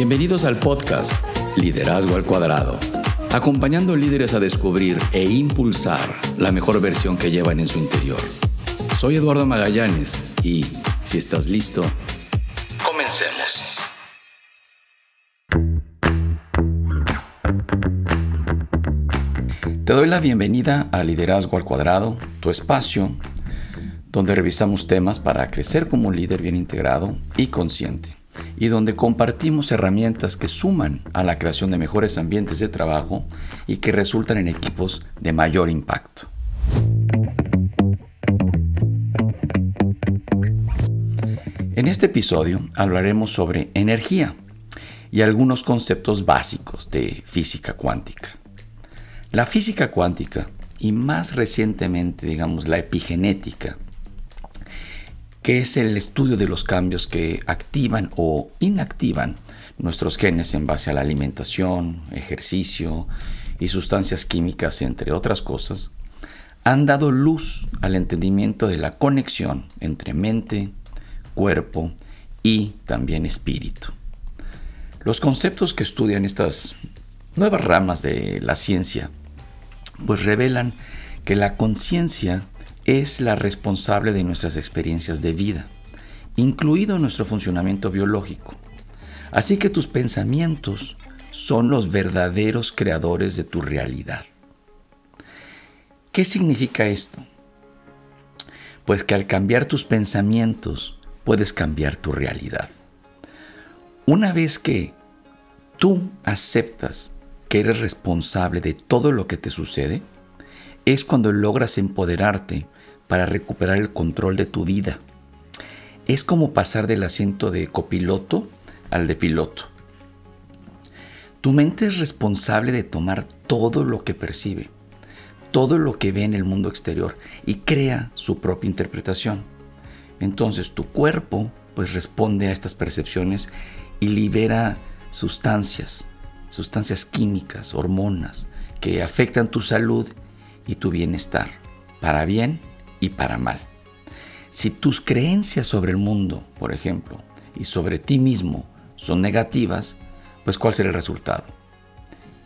Bienvenidos al podcast Liderazgo al Cuadrado, acompañando líderes a descubrir e impulsar la mejor versión que llevan en su interior. Soy Eduardo Magallanes y, si estás listo, comencemos. Te doy la bienvenida a Liderazgo al Cuadrado, tu espacio donde revisamos temas para crecer como un líder bien integrado y consciente, y donde compartimos herramientas que suman a la creación de mejores ambientes de trabajo y que resultan en equipos de mayor impacto. En este episodio hablaremos sobre energía y algunos conceptos básicos de física cuántica. La física cuántica y más recientemente, digamos, la epigenética, que es el estudio de los cambios que activan o inactivan nuestros genes en base a la alimentación, ejercicio y sustancias químicas, entre otras cosas, han dado luz al entendimiento de la conexión entre mente, cuerpo y también espíritu. Los conceptos que estudian estas nuevas ramas de la ciencia pues revelan que la conciencia es la responsable de nuestras experiencias de vida, incluido nuestro funcionamiento biológico. Así que tus pensamientos son los verdaderos creadores de tu realidad. ¿Qué significa esto? Pues que al cambiar tus pensamientos puedes cambiar tu realidad. Una vez que tú aceptas que eres responsable de todo lo que te sucede, es cuando logras empoderarte para recuperar el control de tu vida. Es como pasar del asiento de copiloto al de piloto. Tu mente es responsable de tomar todo lo que percibe, todo lo que ve en el mundo exterior y crea su propia interpretación. Entonces tu cuerpo pues responde a estas percepciones y libera sustancias, sustancias químicas, hormonas, que afectan tu salud y tu bienestar, para bien y para mal. Si tus creencias sobre el mundo, por ejemplo, y sobre ti mismo son negativas, pues ¿cuál será el resultado?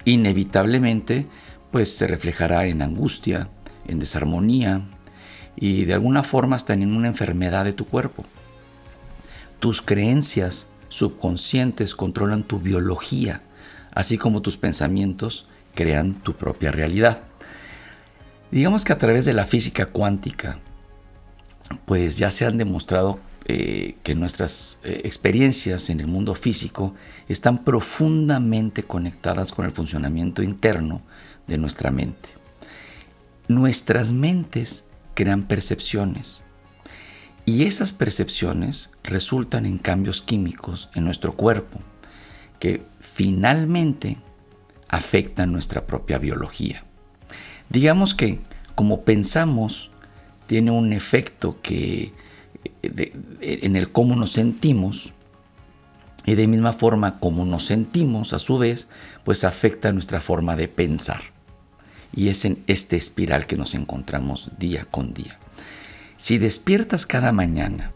Inevitablemente, pues se reflejará en angustia, en desarmonía y de alguna forma hasta en una enfermedad de tu cuerpo. Tus creencias subconscientes controlan tu biología, así como tus pensamientos crean tu propia realidad. Digamos que a través de la física cuántica, pues ya se han demostrado eh, que nuestras eh, experiencias en el mundo físico están profundamente conectadas con el funcionamiento interno de nuestra mente. Nuestras mentes crean percepciones y esas percepciones resultan en cambios químicos en nuestro cuerpo que finalmente afectan nuestra propia biología. Digamos que como pensamos tiene un efecto que en el cómo nos sentimos y de misma forma como nos sentimos a su vez pues afecta nuestra forma de pensar y es en este espiral que nos encontramos día con día si despiertas cada mañana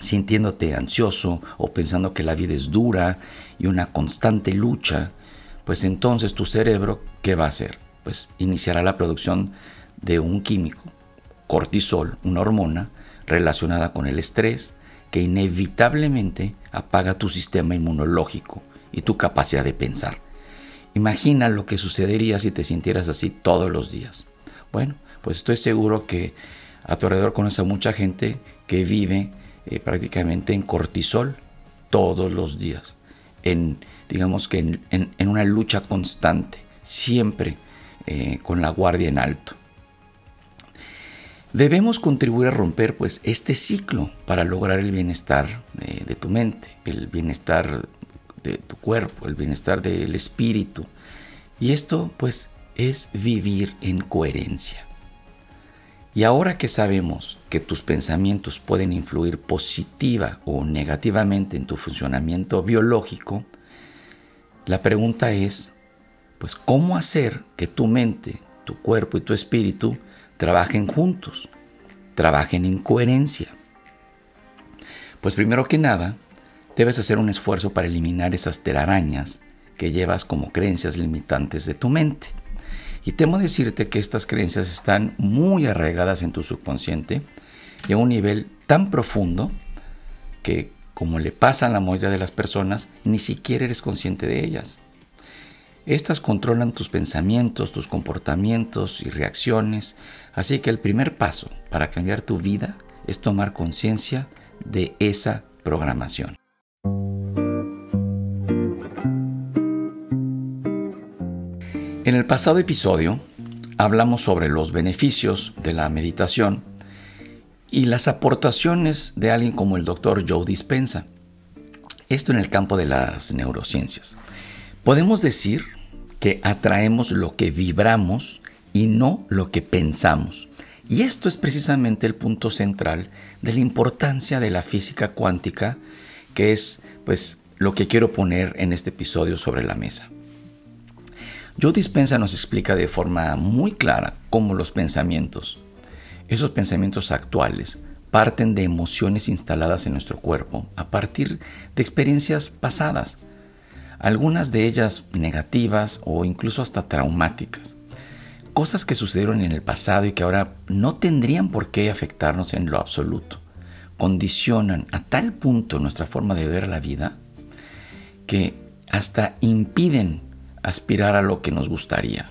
sintiéndote ansioso o pensando que la vida es dura y una constante lucha pues entonces tu cerebro ¿qué va a hacer? Pues iniciará la producción de un químico, cortisol, una hormona relacionada con el estrés que inevitablemente apaga tu sistema inmunológico y tu capacidad de pensar. Imagina lo que sucedería si te sintieras así todos los días. Bueno, pues estoy seguro que a tu alrededor conoces a mucha gente que vive eh, prácticamente en cortisol todos los días, en digamos que en una lucha constante, siempre eh, con la guardia en alto. Debemos contribuir a romper pues este ciclo para lograr el bienestar de, de tu mente, el bienestar de tu cuerpo, el bienestar del espíritu. Y esto pues es vivir en coherencia. Y ahora que sabemos que tus pensamientos pueden influir positiva o negativamente en tu funcionamiento biológico, la pregunta es, pues cómo hacer que tu mente, tu cuerpo y tu espíritu trabajen juntos, trabajen en coherencia. Pues primero que nada, debes hacer un esfuerzo para eliminar esas telarañas que llevas como creencias limitantes de tu mente. Y temo decirte que estas creencias están muy arraigadas en tu subconsciente y a un nivel tan profundo que, como le pasa a la mayoría de las personas, ni siquiera eres consciente de ellas. Estas controlan tus pensamientos, tus comportamientos y reacciones, así que el primer paso para cambiar tu vida es tomar conciencia de esa programación. En el pasado episodio hablamos sobre los beneficios de la meditación y las aportaciones de alguien como el doctor Joe Dispensa. Esto en el campo de las neurociencias. Podemos decir que atraemos lo que vibramos y no lo que pensamos. Y esto es precisamente el punto central de la importancia de la física cuántica, que es pues lo que quiero poner en este episodio sobre la mesa. Joe Dispensa nos explica de forma muy clara cómo los pensamientos, esos pensamientos actuales, parten de emociones instaladas en nuestro cuerpo a partir de experiencias pasadas, algunas de ellas negativas o incluso hasta traumáticas. Cosas que sucedieron en el pasado y que ahora no tendrían por qué afectarnos en lo absoluto. Condicionan a tal punto nuestra forma de ver la vida que hasta impiden aspirar a lo que nos gustaría.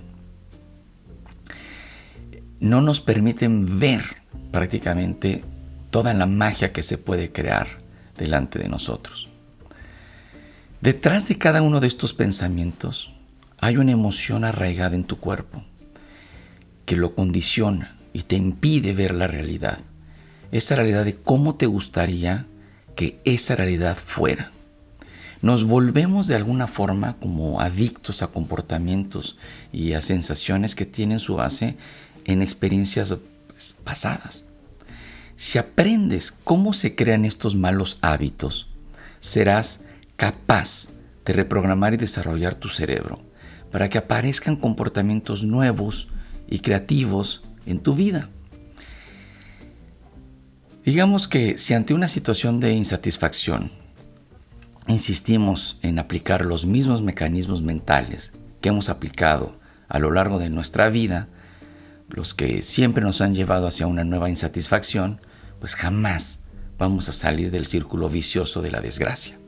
No nos permiten ver prácticamente toda la magia que se puede crear delante de nosotros. Detrás de cada uno de estos pensamientos hay una emoción arraigada en tu cuerpo que lo condiciona y te impide ver la realidad. Esa realidad de cómo te gustaría que esa realidad fuera nos volvemos de alguna forma como adictos a comportamientos y a sensaciones que tienen su base en experiencias pasadas. Si aprendes cómo se crean estos malos hábitos, serás capaz de reprogramar y desarrollar tu cerebro para que aparezcan comportamientos nuevos y creativos en tu vida. Digamos que si ante una situación de insatisfacción insistimos en aplicar los mismos mecanismos mentales que hemos aplicado a lo largo de nuestra vida, los que siempre nos han llevado hacia una nueva insatisfacción, pues jamás vamos a salir del círculo vicioso de la desgracia.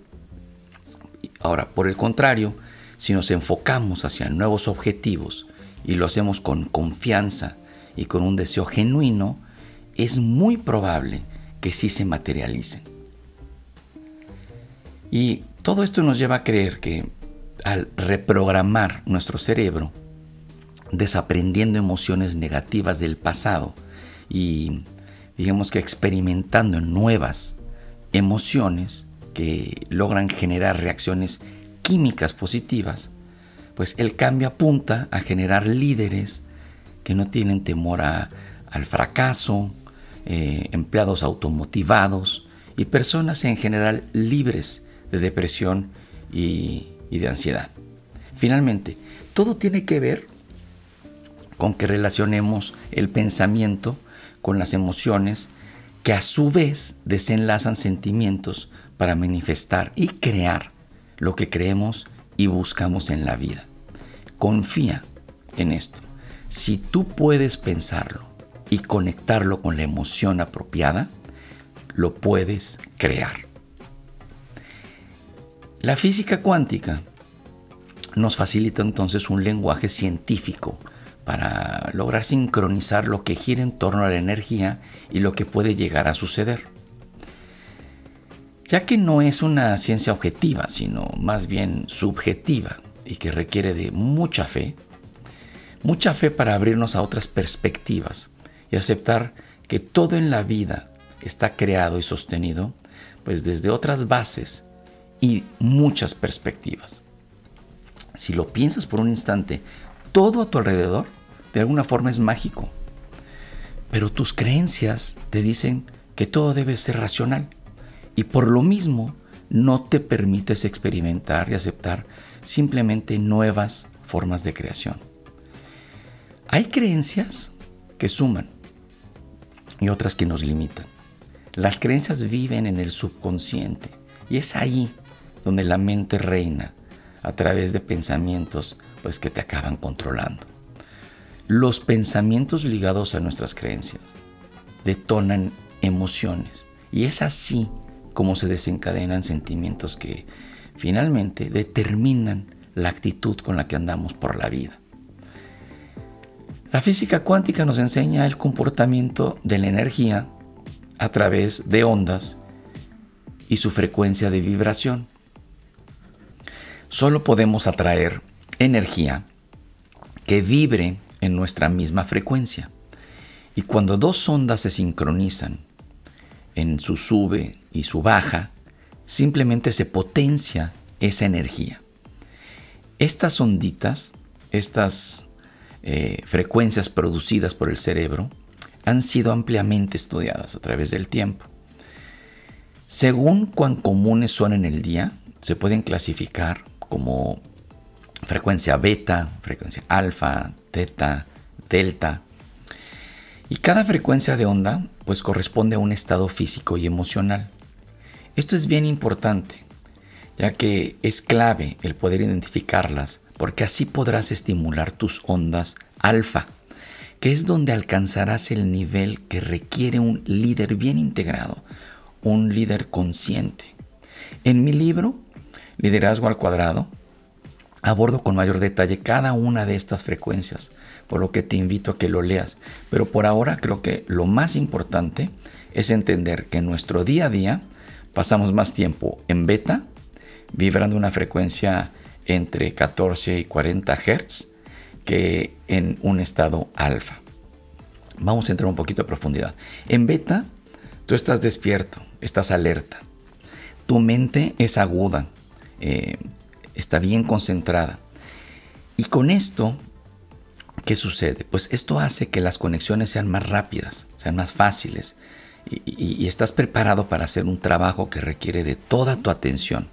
Ahora, por el contrario, si nos enfocamos hacia nuevos objetivos y lo hacemos con confianza y con un deseo genuino, es muy probable que sí se materialicen. Y todo esto nos lleva a creer que al reprogramar nuestro cerebro, desaprendiendo emociones negativas del pasado y digamos que experimentando nuevas emociones que logran generar reacciones químicas positivas, pues el cambio apunta a generar líderes que no tienen temor al fracaso, eh, empleados automotivados y personas en general libres de depresión y, de ansiedad. Finalmente, todo tiene que ver con que relacionemos el pensamiento con las emociones que a su vez desenlazan sentimientos para manifestar y crear lo que creemos y buscamos en la vida. Confía en esto. Si tú puedes pensarlo y conectarlo con la emoción apropiada, lo puedes crear. La física cuántica nos facilita entonces un lenguaje científico para lograr sincronizar lo que gira en torno a la energía y lo que puede llegar a suceder. Ya que no es una ciencia objetiva, sino más bien subjetiva y que requiere de mucha fe, mucha fe para abrirnos a otras perspectivas y aceptar que todo en la vida está creado y sostenido pues desde otras bases y muchas perspectivas. Si lo piensas por un instante, todo a tu alrededor de alguna forma es mágico. Pero tus creencias te dicen que todo debe ser racional y por lo mismo no te permites experimentar y aceptar simplemente nuevas formas de creación. Hay creencias que suman y otras que nos limitan. Las creencias viven en el subconsciente Y es ahí donde la mente reina a través de pensamientos pues que te acaban controlando. Los pensamientos ligados a nuestras creencias detonan emociones y es así como se desencadenan sentimientos que finalmente determinan la actitud con la que andamos por la vida. La física cuántica nos enseña el comportamiento de la energía a través de ondas y su frecuencia de vibración. Solo podemos atraer energía que vibre en nuestra misma frecuencia. Y cuando dos ondas se sincronizan en su sube y su baja, simplemente se potencia esa energía. Estas onditas, estas eh, frecuencias producidas por el cerebro, han sido ampliamente estudiadas a través del tiempo. Según cuán comunes son en el día, se pueden clasificar como frecuencia beta, frecuencia alfa, teta, delta. Y cada frecuencia de onda pues corresponde a un estado físico y emocional. Esto es bien importante, ya que es clave el poder identificarlas, porque así podrás estimular tus ondas alfa, que es donde alcanzarás el nivel que requiere un líder bien integrado, un líder consciente. En mi libro, Liderazgo al Cuadrado, abordo con mayor detalle cada una de estas frecuencias, por lo que te invito a que lo leas. Pero por ahora creo que lo más importante es entender que en nuestro día a día pasamos más tiempo en beta, vibrando una frecuencia entre 14 y 40 Hz, que en un estado alfa. Vamos a entrar un poquito a profundidad. En beta, tú estás despierto, estás alerta. Tu mente es aguda, eh, está bien concentrada. Y con esto, ¿qué sucede? Pues esto hace que las conexiones sean más rápidas, sean más fáciles. Y, estás preparado para hacer un trabajo que requiere de toda tu atención.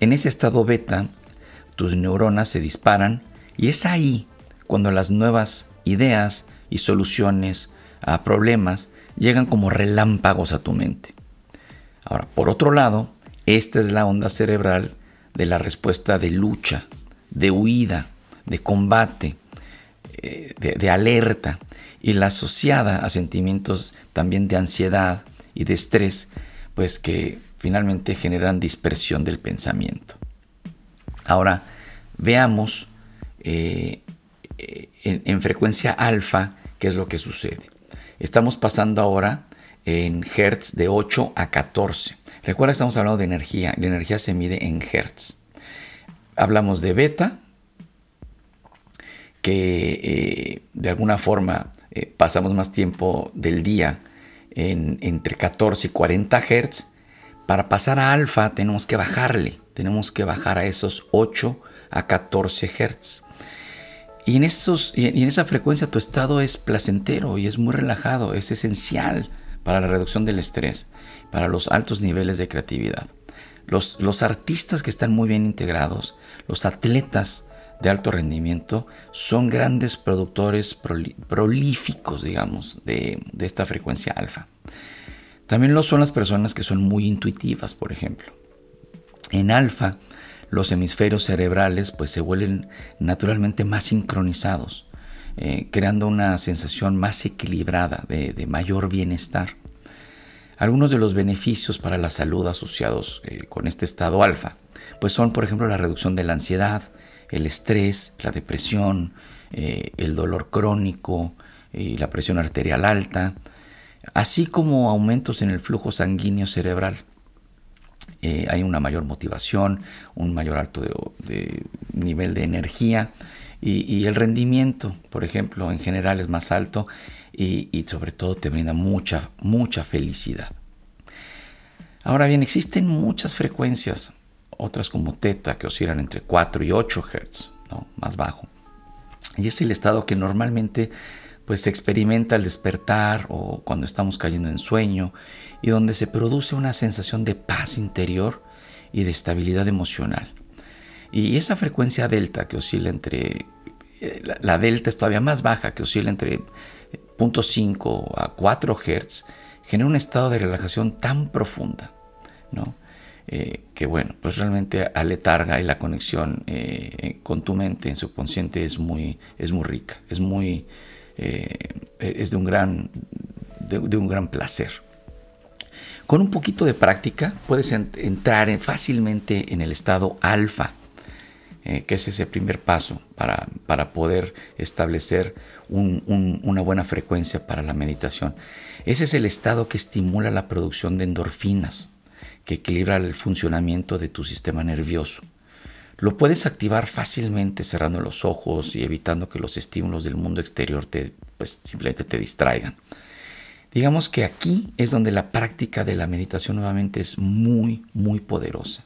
En ese estado beta, tus neuronas se disparan y es ahí cuando las nuevas ideas y soluciones a problemas llegan como relámpagos a tu mente. Ahora, por otro lado, esta es la onda cerebral de la respuesta de lucha, de huida, de combate, de, alerta y la asociada a sentimientos también de ansiedad y de estrés, pues que finalmente generan dispersión del pensamiento. Ahora, veamos eh, en, en, frecuencia alfa qué es lo que sucede. Estamos pasando ahora en hertz de 8 a 14. Recuerda que estamos hablando de energía. La energía se mide en hertz. Hablamos de beta, que eh, de alguna forma eh, pasamos más tiempo del día en, entre 14 y 40 hertz. Para pasar a alfa tenemos que bajarle. Tenemos que bajar a esos 8 a 14 hertz. Y en, esos, y en esa frecuencia tu estado es placentero y es muy relajado, es esencial para la reducción del estrés para los altos niveles de creatividad. Los, los artistas que están muy bien integrados, los atletas de alto rendimiento, son grandes productores prolíficos, digamos, de, de esta frecuencia alfa. También lo son las personas que son muy intuitivas, por ejemplo. En alfa, los hemisferios cerebrales pues se vuelven naturalmente más sincronizados, eh, creando una sensación más equilibrada de, de mayor bienestar. Algunos de los beneficios para la salud asociados eh, con este estado alfa, pues son por ejemplo la reducción de la ansiedad, el estrés, la depresión, eh, el dolor crónico y la presión arterial alta, así como aumentos en el flujo sanguíneo cerebral. Eh, hay una mayor motivación, un mayor alto de, nivel de energía y, el rendimiento, por ejemplo, en general es más alto y, sobre todo te brinda mucha, mucha felicidad. Ahora bien, existen muchas frecuencias, otras como teta que oscilan entre 4 y 8 Hz, ¿no? más bajo. Y es el estado que normalmente pues se experimenta al despertar o cuando estamos cayendo en sueño y donde se produce una sensación de paz interior y de estabilidad emocional. Y esa frecuencia delta que oscila entre eh, la delta es todavía más baja, que oscila entre 0.5 a 4 Hz, genera un estado de relajación tan profunda, ¿no? Eh, que bueno, pues realmente aletarga y la conexión eh, con tu mente, en subconsciente, es muy, es muy rica, es muy, es de un gran, de un gran placer. Con un poquito de práctica puedes entrar fácilmente en el estado alfa, eh, que es ese primer paso para, para poder establecer una buena frecuencia para la meditación. Ese es el estado que estimula la producción de endorfinas, que equilibra el funcionamiento de tu sistema nervioso. Lo puedes activar fácilmente cerrando los ojos y evitando que los estímulos del mundo exterior te, pues, simplemente te distraigan. Digamos que aquí es donde la práctica de la meditación nuevamente es muy, muy poderosa.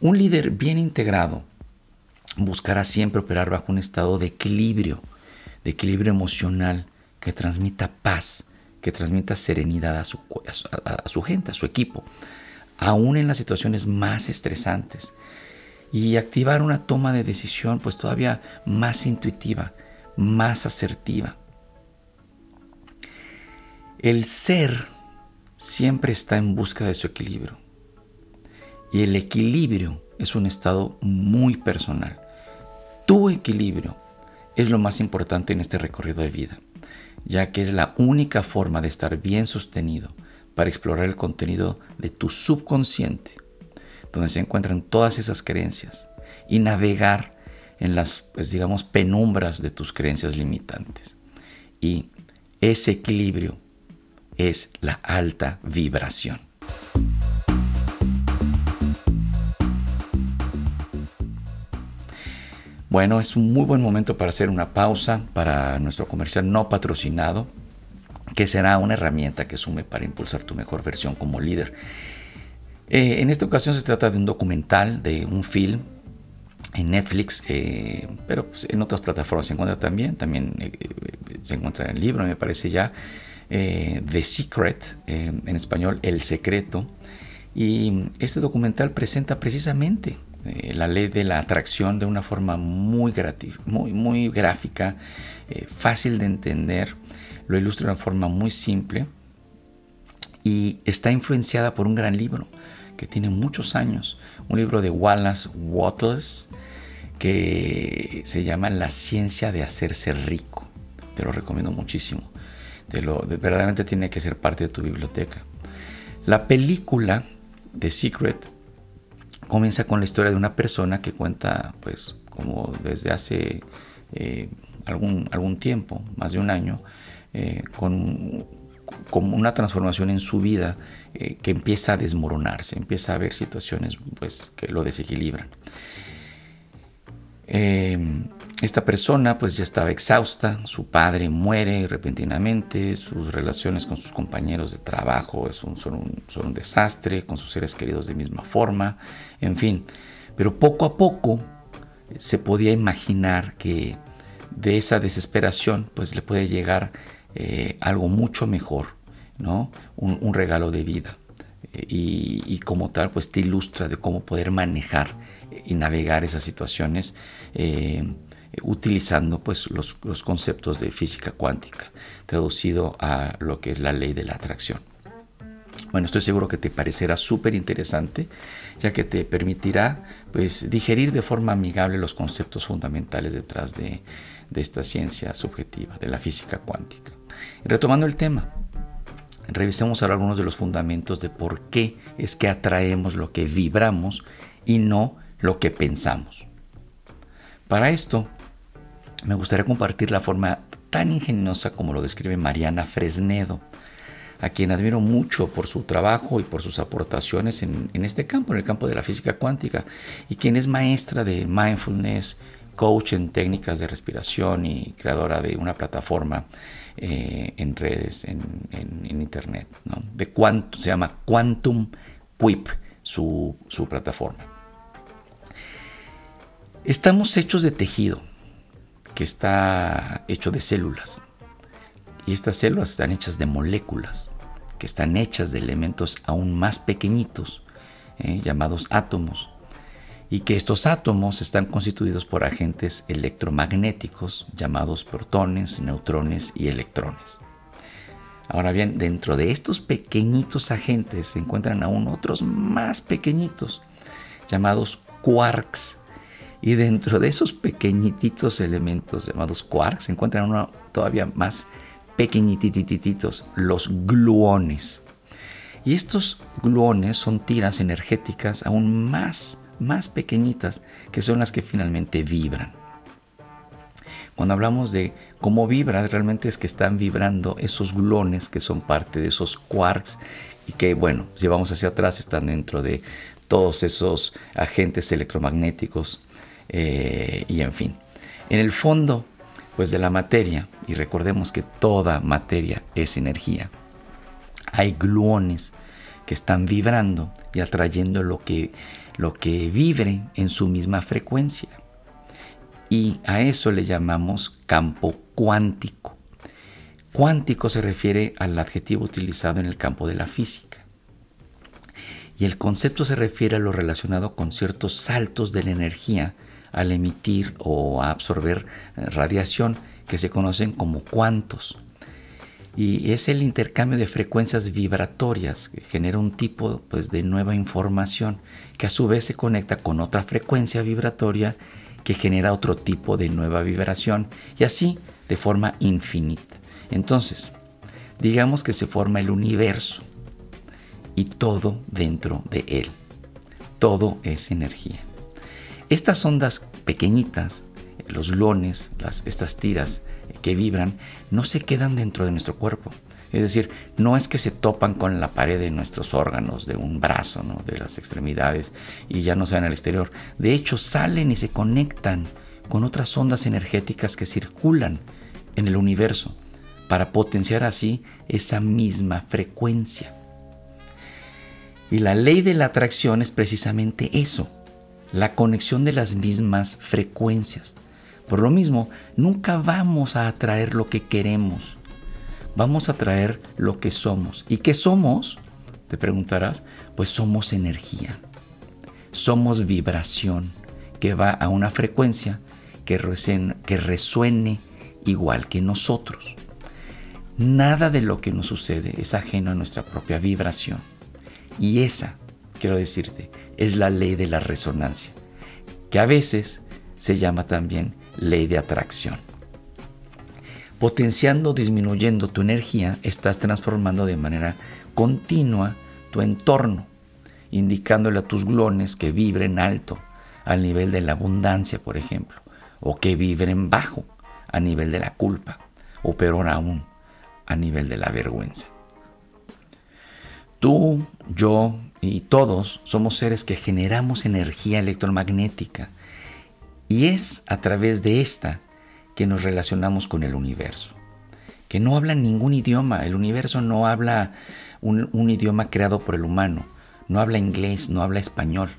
Un líder bien integrado buscará siempre operar bajo un estado de equilibrio, de equilibrio emocional que transmita paz, que transmita serenidad a su, a su gente, a su equipo, aún en las situaciones más estresantes. Y activar una toma de decisión pues todavía más intuitiva, más asertiva. El ser siempre está en busca de su equilibrio. Y el equilibrio es un estado muy personal. Tu equilibrio es lo más importante en este recorrido de vida, ya que es la única forma de estar bien sostenido para explorar el contenido de tu subconsciente, donde se encuentran todas esas creencias, y navegar en las, pues digamos, penumbras de tus creencias limitantes. Y ese equilibrio es la alta vibración. Bueno, es un muy buen momento para hacer una pausa para nuestro comercial no patrocinado, que será una herramienta que sume para impulsar tu mejor versión como líder. Eh, en esta ocasión se trata de un documental, de un film en Netflix, eh, pero pues, en otras plataformas se encuentra también, también eh, se encuentra en el libro, me parece ya. Eh, The Secret, eh, en español El Secreto. Y este documental presenta precisamente eh, la ley de la atracción de una forma muy, muy, muy gráfica, fácil de entender, lo ilustra de una forma muy simple y está influenciada por un gran libro que tiene muchos años, un libro de Wallace Wattles que se llama La ciencia de hacerse rico. Te lo recomiendo muchísimo de lo de, verdaderamente tiene que ser parte de tu biblioteca. La película The Secret comienza con la historia de una persona que cuenta, pues, como desde hace eh, algún, algún tiempo, más de un año, eh, con, con, una transformación en su vida eh, que empieza a desmoronarse, empieza a haber situaciones pues, que lo desequilibran. Esta persona pues ya estaba exhausta, su padre muere repentinamente, sus relaciones con sus compañeros de trabajo son, un, son un desastre, con sus seres queridos de misma forma, en fin. Pero poco a poco se podía imaginar que de esa desesperación pues le puede llegar eh, algo mucho mejor, ¿no? Un, regalo de vida. y, como tal pues te ilustra de cómo poder manejar y navegar esas situaciones. Eh, utilizando pues, los, conceptos de física cuántica, traducido a lo que es la ley de la atracción. Bueno, estoy seguro que te parecerá súper interesante, ya que te permitirá pues, digerir de forma amigable los conceptos fundamentales detrás de, esta ciencia subjetiva, de la física cuántica. Retomando el tema, revisemos ahora algunos de los fundamentos de por qué es que atraemos lo que vibramos y no lo que pensamos. Para esto, me gustaría compartir la forma tan ingeniosa como lo describe Mariana Fresnedo, a quien admiro mucho por su trabajo y por sus aportaciones en, este campo, en el campo de la física cuántica, y quien es maestra de mindfulness, coach en técnicas de respiración y creadora de una plataforma eh, en redes, en, internet, de se llama Quantum Quip, su, su plataforma. Estamos hechos de tejido, que está hecho de células. Y estas células están hechas de moléculas, que están hechas de elementos aún más pequeñitos, eh, llamados átomos. Y que estos átomos están constituidos por agentes electromagnéticos llamados protones, neutrones y electrones. Ahora bien, dentro de estos pequeñitos agentes se encuentran aún otros más pequeñitos, llamados quarks. Y dentro de esos pequeñitos elementos llamados quarks se encuentran uno todavía más pequeñititos, los gluones. Y estos gluones son tiras energéticas aún más, más pequeñitas, que son las que finalmente vibran. Cuando hablamos de cómo vibras, realmente es que están vibrando esos gluones que son parte de esos quarks y que, bueno, si vamos hacia atrás, están dentro de todos esos agentes electromagnéticos eh, y en fin. En el fondo, pues de la materia, y recordemos que toda materia es energía, hay gluones que están vibrando y atrayendo lo que, lo que vibre en su misma frecuencia y a eso le llamamos campo cuántico. Cuántico se refiere al adjetivo utilizado en el campo de la física. Y el concepto se refiere a lo relacionado con ciertos saltos de la energía al emitir o a absorber eh, radiación que se conocen como cuantos. Y es el intercambio de frecuencias vibratorias que genera un tipo pues, de nueva información que a su vez se conecta con otra frecuencia vibratoria que genera otro tipo de nueva vibración y así de forma infinita. Entonces, digamos que se forma el universo y todo dentro de él. Todo es energía. Estas ondas pequeñitas, los lones, las, estas tiras que vibran, no se quedan dentro de nuestro cuerpo, es decir, no es que se topan con la pared de nuestros órganos, de un brazo, de las extremidades y ya no sean al exterior. De hecho, salen y se conectan con otras ondas energéticas que circulan en el universo para potenciar así esa misma frecuencia. Y la ley de la atracción es precisamente eso, la conexión de las mismas frecuencias. Por lo mismo, nunca vamos a atraer lo que queremos vamos a traer lo que somos. ¿Y qué somos? Te preguntarás. Pues somos energía. Somos vibración que va a una frecuencia que resuene, que resuene igual que nosotros. Nada de lo que nos sucede es ajeno a nuestra propia vibración. Y esa, quiero decirte, es la ley de la resonancia, que a veces se llama también ley de atracción. Potenciando o disminuyendo tu energía, estás transformando de manera continua tu entorno, indicándole a tus glones que vibren alto al nivel de la abundancia, por ejemplo, o que vibren bajo a nivel de la culpa, o peor aún, a nivel de la vergüenza. Tú, yo y todos somos seres que generamos energía electromagnética y es a través de esta que nos relacionamos con el universo, que no habla ningún idioma, el universo no habla un, idioma creado por el humano, no habla inglés, no habla español.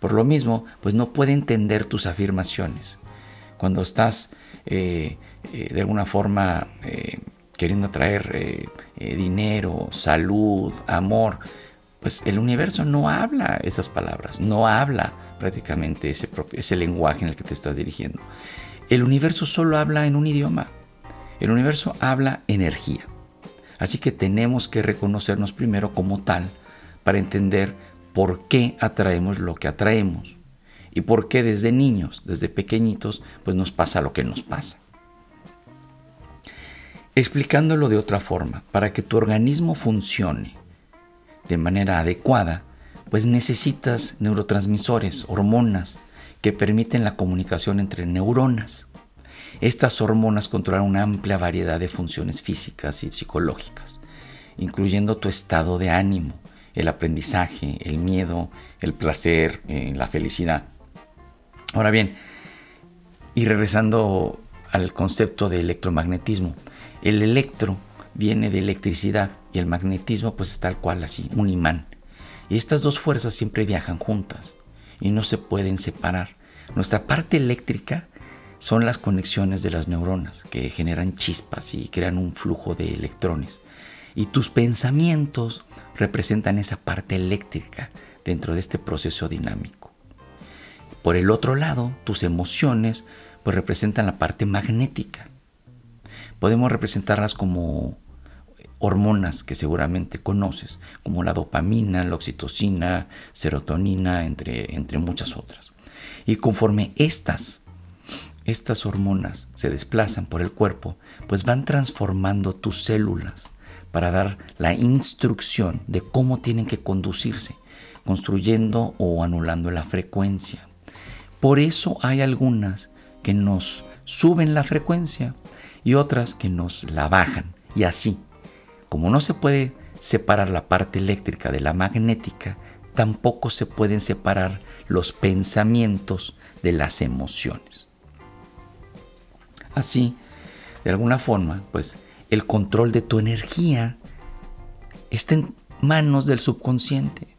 Por lo mismo, pues no puede entender tus afirmaciones. Cuando estás eh, eh, de alguna forma eh, queriendo traer dinero, salud, amor, pues el universo no habla esas palabras, no habla prácticamente ese, ese lenguaje en el que te estás dirigiendo. El universo solo habla en un idioma. El universo habla energía. Así que tenemos que reconocernos primero como tal para entender por qué atraemos lo que atraemos y por qué desde niños, desde pequeñitos, pues nos pasa lo que nos pasa. Explicándolo de otra forma, para que tu organismo funcione de manera adecuada, pues necesitas neurotransmisores, hormonas, que permiten la comunicación entre neuronas. Estas hormonas controlan una amplia variedad de funciones físicas y psicológicas, incluyendo tu estado de ánimo, el aprendizaje, el miedo, el placer, eh, la felicidad. Ahora bien, y regresando al concepto de electromagnetismo, el electro viene de electricidad y el magnetismo pues es tal cual así, un imán. Y estas dos fuerzas siempre viajan juntas y no se pueden separar. Nuestra parte eléctrica son las conexiones de las neuronas que generan chispas y crean un flujo de electrones. Y tus pensamientos representan esa parte eléctrica dentro de este proceso dinámico. Por el otro lado, tus emociones pues representan la parte magnética. Podemos representarlas como hormonas que seguramente conoces, como la dopamina, la oxitocina, serotonina, entre, entre muchas otras. Y conforme estas, estas hormonas se desplazan por el cuerpo, pues van transformando tus células para dar la instrucción de cómo tienen que conducirse, construyendo o anulando la frecuencia. Por eso hay algunas que nos suben la frecuencia y otras que nos la bajan. Y así, como no se puede separar la parte eléctrica de la magnética, tampoco se pueden separar los pensamientos de las emociones. Así, de alguna forma, pues el control de tu energía está en manos del subconsciente,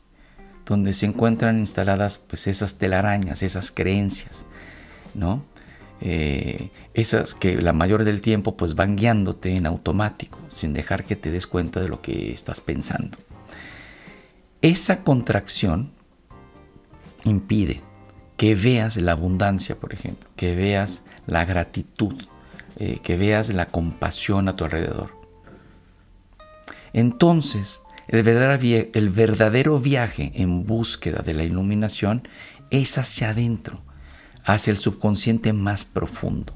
donde se encuentran instaladas pues esas telarañas, esas creencias, ¿no? Eh, esas que la mayor del tiempo pues van guiándote en automático, sin dejar que te des cuenta de lo que estás pensando. Esa contracción impide que veas la abundancia, por ejemplo, que veas la gratitud, eh, que veas la compasión a tu alrededor. Entonces, el verdadero, el verdadero viaje en búsqueda de la iluminación es hacia adentro, hacia el subconsciente más profundo.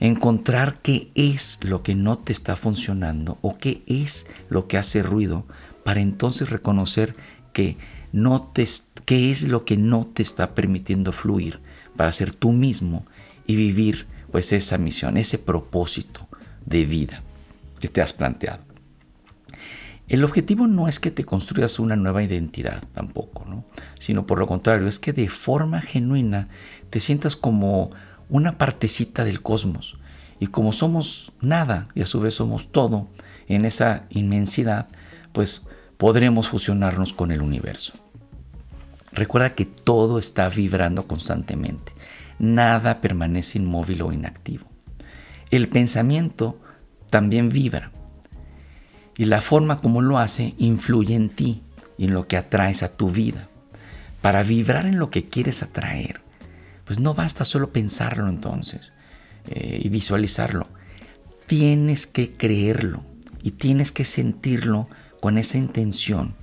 Encontrar qué es lo que no te está funcionando o qué es lo que hace ruido para entonces reconocer que no te, qué es lo que no te está permitiendo fluir para ser tú mismo y vivir pues esa misión, ese propósito de vida que te has planteado. El objetivo no es que te construyas una nueva identidad tampoco, ¿no? sino por lo contrario, es que de forma genuina te sientas como una partecita del cosmos. Y como somos nada y a su vez somos todo en esa inmensidad, pues podremos fusionarnos con el universo. Recuerda que todo está vibrando constantemente. Nada permanece inmóvil o inactivo. El pensamiento también vibra. Y la forma como lo hace influye en ti y en lo que atraes a tu vida. Para vibrar en lo que quieres atraer, pues no basta solo pensarlo entonces eh, y visualizarlo. Tienes que creerlo y tienes que sentirlo con esa intención.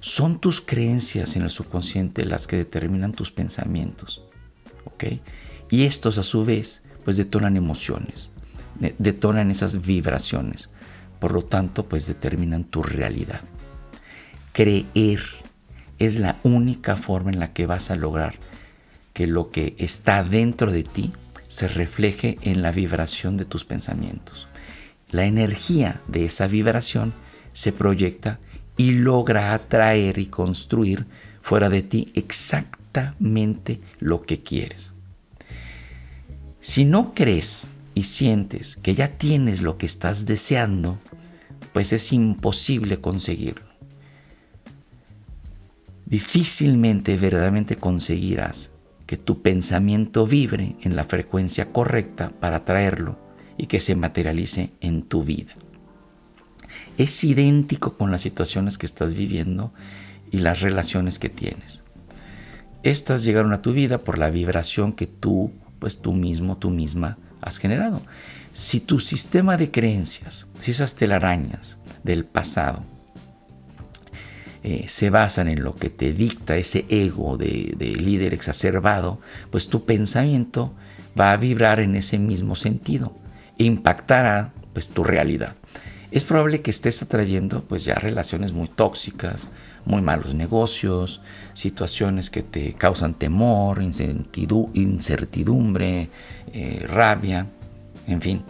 Son tus creencias en el subconsciente las que determinan tus pensamientos. ¿ok? Y estos a su vez pues detonan emociones, detonan esas vibraciones. Por lo tanto pues determinan tu realidad. Creer es la única forma en la que vas a lograr que lo que está dentro de ti se refleje en la vibración de tus pensamientos. La energía de esa vibración se proyecta y logra atraer y construir fuera de ti exactamente lo que quieres. Si no crees y sientes que ya tienes lo que estás deseando, pues es imposible conseguirlo. Difícilmente verdaderamente conseguirás que tu pensamiento vibre en la frecuencia correcta para atraerlo y que se materialice en tu vida es idéntico con las situaciones que estás viviendo y las relaciones que tienes. Estas llegaron a tu vida por la vibración que tú, pues tú mismo, tú misma has generado. Si tu sistema de creencias, si esas telarañas del pasado eh, se basan en lo que te dicta ese ego de, de líder exacerbado, pues tu pensamiento va a vibrar en ese mismo sentido e impactará pues tu realidad. Es probable que estés atrayendo pues ya relaciones muy tóxicas, muy malos negocios, situaciones que te causan temor, incertidumbre, eh, rabia, en fin.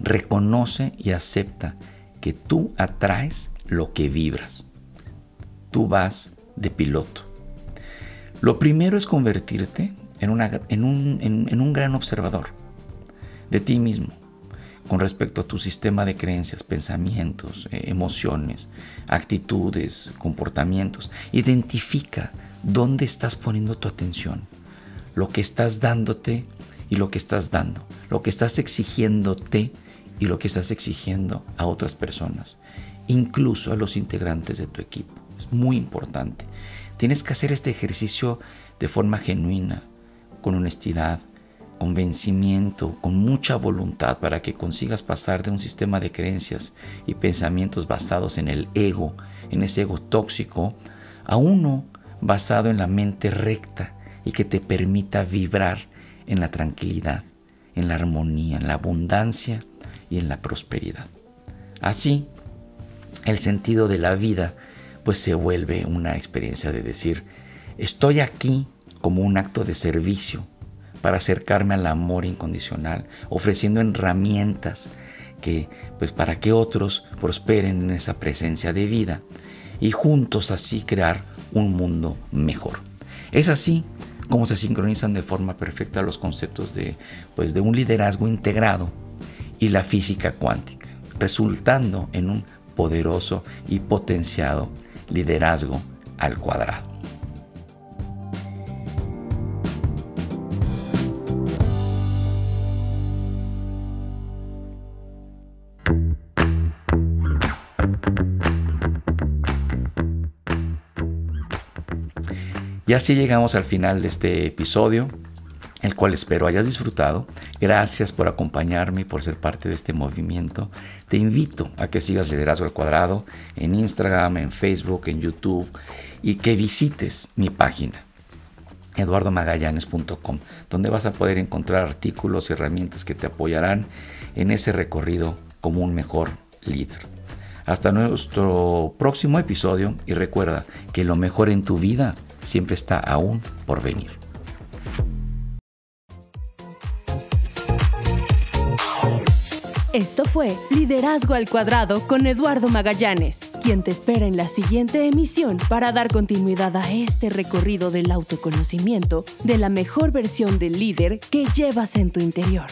Reconoce y acepta que tú atraes lo que vibras. Tú vas de piloto. Lo primero es convertirte en, un gran observador de ti mismo con respecto a tu sistema de creencias, pensamientos, eh, emociones, actitudes, comportamientos. Identifica dónde estás poniendo tu atención, lo que estás dándote y lo que estás dando, lo que estás exigiéndote y lo que estás exigiendo a otras personas, incluso a los integrantes de tu equipo. Es muy importante. Tienes que hacer este ejercicio de forma genuina, con honestidad, convencimiento, con mucha voluntad para que consigas pasar de un sistema de creencias y pensamientos basados en el ego, en ese ego tóxico, a uno basado en la mente recta y que te permita vibrar en la tranquilidad, en la armonía, en la abundancia y en la prosperidad. Así, el sentido de la vida pues se vuelve una experiencia de decir, estoy aquí como un acto de servicio para acercarme al amor incondicional, ofreciendo herramientas que pues para que otros prosperen en esa presencia de vida y juntos así crear un mundo mejor. Es así como se sincronizan de forma perfecta los conceptos de pues de un liderazgo integrado y la física cuántica, resultando en un poderoso y potenciado liderazgo al cuadrado. Y así llegamos al final de este episodio, el cual espero hayas disfrutado. Gracias por acompañarme y por ser parte de este movimiento. Te invito a que sigas Liderazgo al Cuadrado en Instagram, en Facebook, en YouTube y que visites mi página eduardomagallanes.com, donde vas a poder encontrar artículos y herramientas que te apoyarán en ese recorrido como un mejor líder. Hasta nuestro próximo episodio y recuerda que lo mejor en tu vida siempre está aún por venir. Esto fue Liderazgo al Cuadrado con Eduardo Magallanes, quien te espera en la siguiente emisión para dar continuidad a este recorrido del autoconocimiento de la mejor versión del líder que llevas en tu interior.